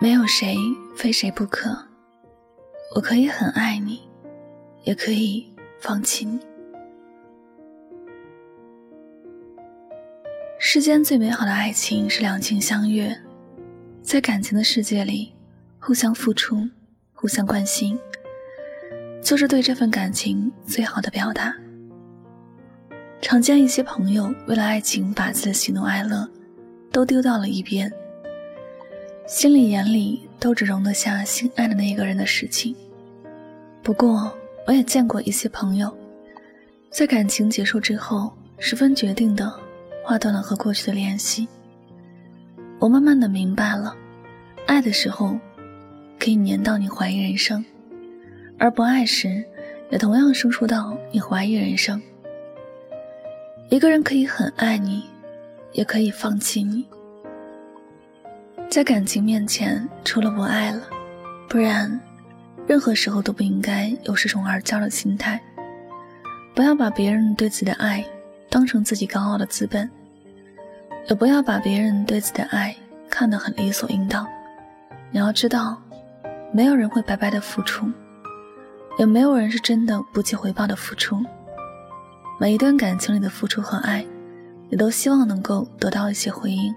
没有谁非谁不可，我可以很爱你，也可以放弃你。世间最美好的爱情是两情相悦，在感情的世界里，互相付出，互相关心，就是对这份感情最好的表达。常见一些朋友为了爱情，把自己的喜怒哀乐都丢到了一边，心里眼里都只容得下心爱的那一个人的事情。不过，我也见过一些朋友，在感情结束之后，十分决定的划断了和过去的联系。我慢慢的明白了，爱的时候可以黏到你怀疑人生，而不爱时，也同样生疏到你怀疑人生。一个人可以很爱你，也可以放弃你。在感情面前，除了不爱了，不然，任何时候都不应该有恃宠而骄的心态。不要把别人对自己的爱当成自己高傲的资本，也不要把别人对自己的爱看得很理所应当。你要知道，没有人会白白的付出，也没有人是真的不计回报的付出。每一段感情里的付出和爱，你都希望能够得到一些回应，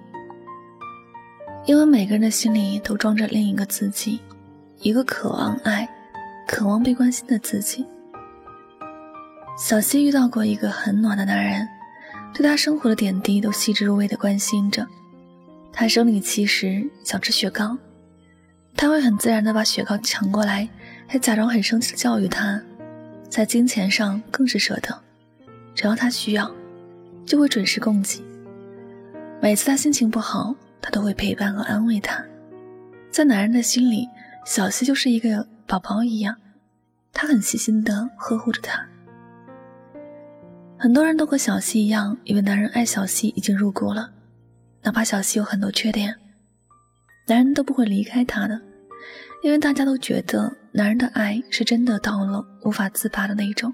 因为每个人的心里都装着另一个自己，一个渴望爱、渴望被关心的自己。小溪遇到过一个很暖的男人，对他生活的点滴都细致入微的关心着。他生理期时想吃雪糕，他会很自然的把雪糕抢过来，还假装很生气的教育他，在金钱上更是舍得。只要他需要，就会准时供给。每次他心情不好，他都会陪伴和安慰他。在男人的心里，小溪就是一个宝宝一样，他很细心的呵护着他。很多人都和小溪一样，以为男人爱小溪已经入骨了，哪怕小溪有很多缺点，男人都不会离开她的，因为大家都觉得男人的爱是真的到了无法自拔的那一种。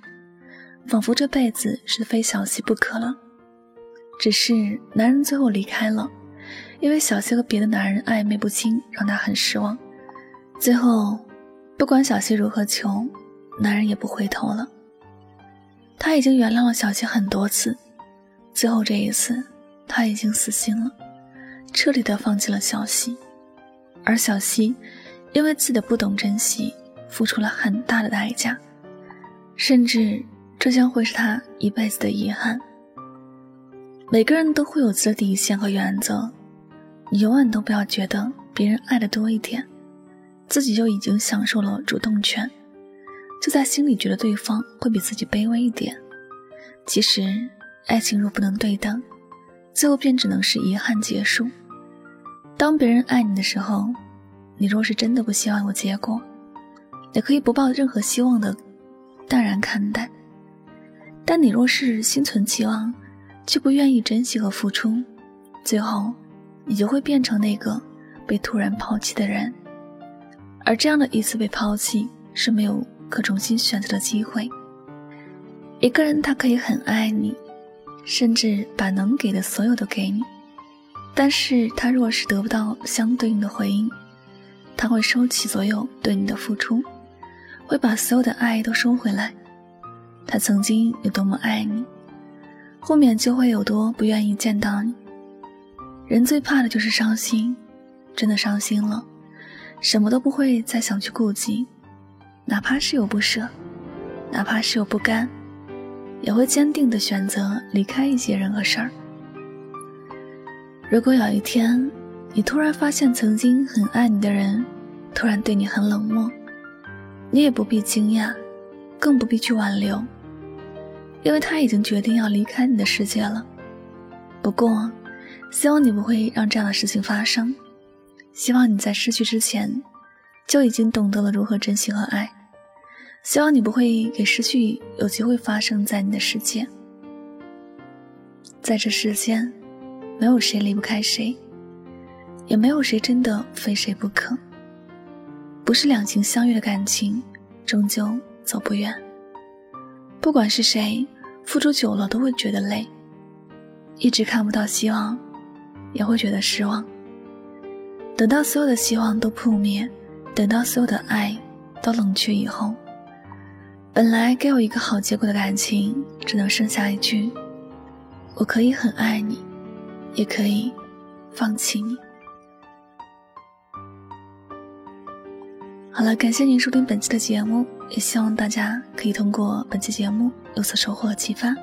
仿佛这辈子是非小溪不可了。只是男人最后离开了，因为小溪和别的男人暧昧不清，让他很失望。最后，不管小溪如何求，男人也不回头了。他已经原谅了小溪很多次，最后这一次，他已经死心了，彻底的放弃了小溪。而小溪，因为自己的不懂珍惜，付出了很大的代价，甚至。这将会是他一辈子的遗憾。每个人都会有自己的底线和原则，你永远都不要觉得别人爱的多一点，自己就已经享受了主动权，就在心里觉得对方会比自己卑微一点。其实，爱情若不能对等，最后便只能是遗憾结束。当别人爱你的时候，你若是真的不希望有结果，也可以不抱任何希望的淡然看待。但你若是心存期望，却不愿意珍惜和付出，最后，你就会变成那个被突然抛弃的人。而这样的一次被抛弃是没有可重新选择的机会。一个人他可以很爱你，甚至把能给的所有都给你，但是他若是得不到相对应的回应，他会收起所有对你的付出，会把所有的爱都收回来。他曾经有多么爱你，后面就会有多不愿意见到你。人最怕的就是伤心，真的伤心了，什么都不会再想去顾及，哪怕是有不舍，哪怕是有不甘，也会坚定的选择离开一些人和事儿。如果有一天，你突然发现曾经很爱你的人，突然对你很冷漠，你也不必惊讶，更不必去挽留。因为他已经决定要离开你的世界了。不过，希望你不会让这样的事情发生。希望你在失去之前，就已经懂得了如何珍惜和爱。希望你不会给失去有机会发生在你的世界。在这世间，没有谁离不开谁，也没有谁真的非谁不可。不是两情相悦的感情，终究走不远。不管是谁。付出久了都会觉得累，一直看不到希望，也会觉得失望。等到所有的希望都扑灭，等到所有的爱都冷却以后，本来该有一个好结果的感情，只能剩下一句：“我可以很爱你，也可以放弃你。”好了，感谢您收听本期的节目，也希望大家可以通过本期节目有所收获和启发。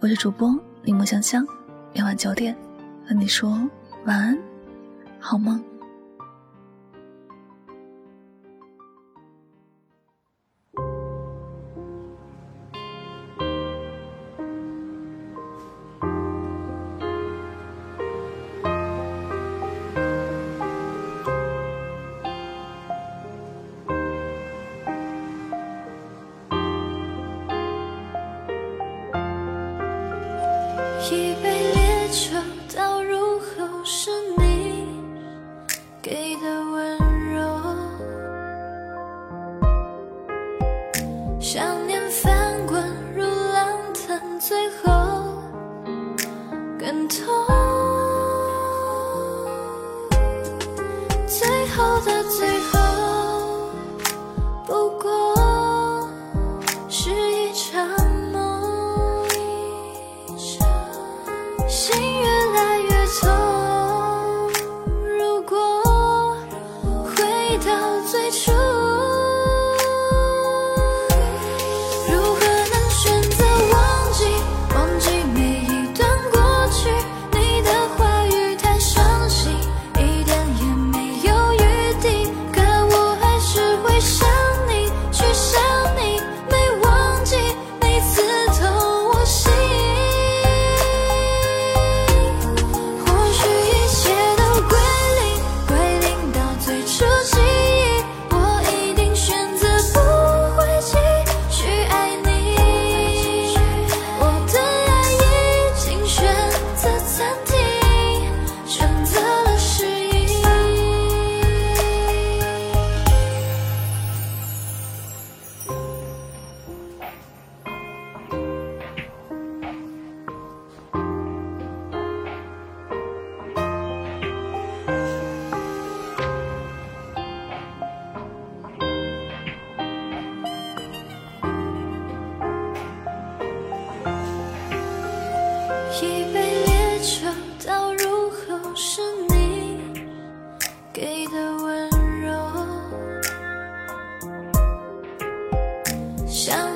我是主播柠檬香香，每晚九点和你说晚安。好吗？一杯烈酒倒入喉是你给的温柔，像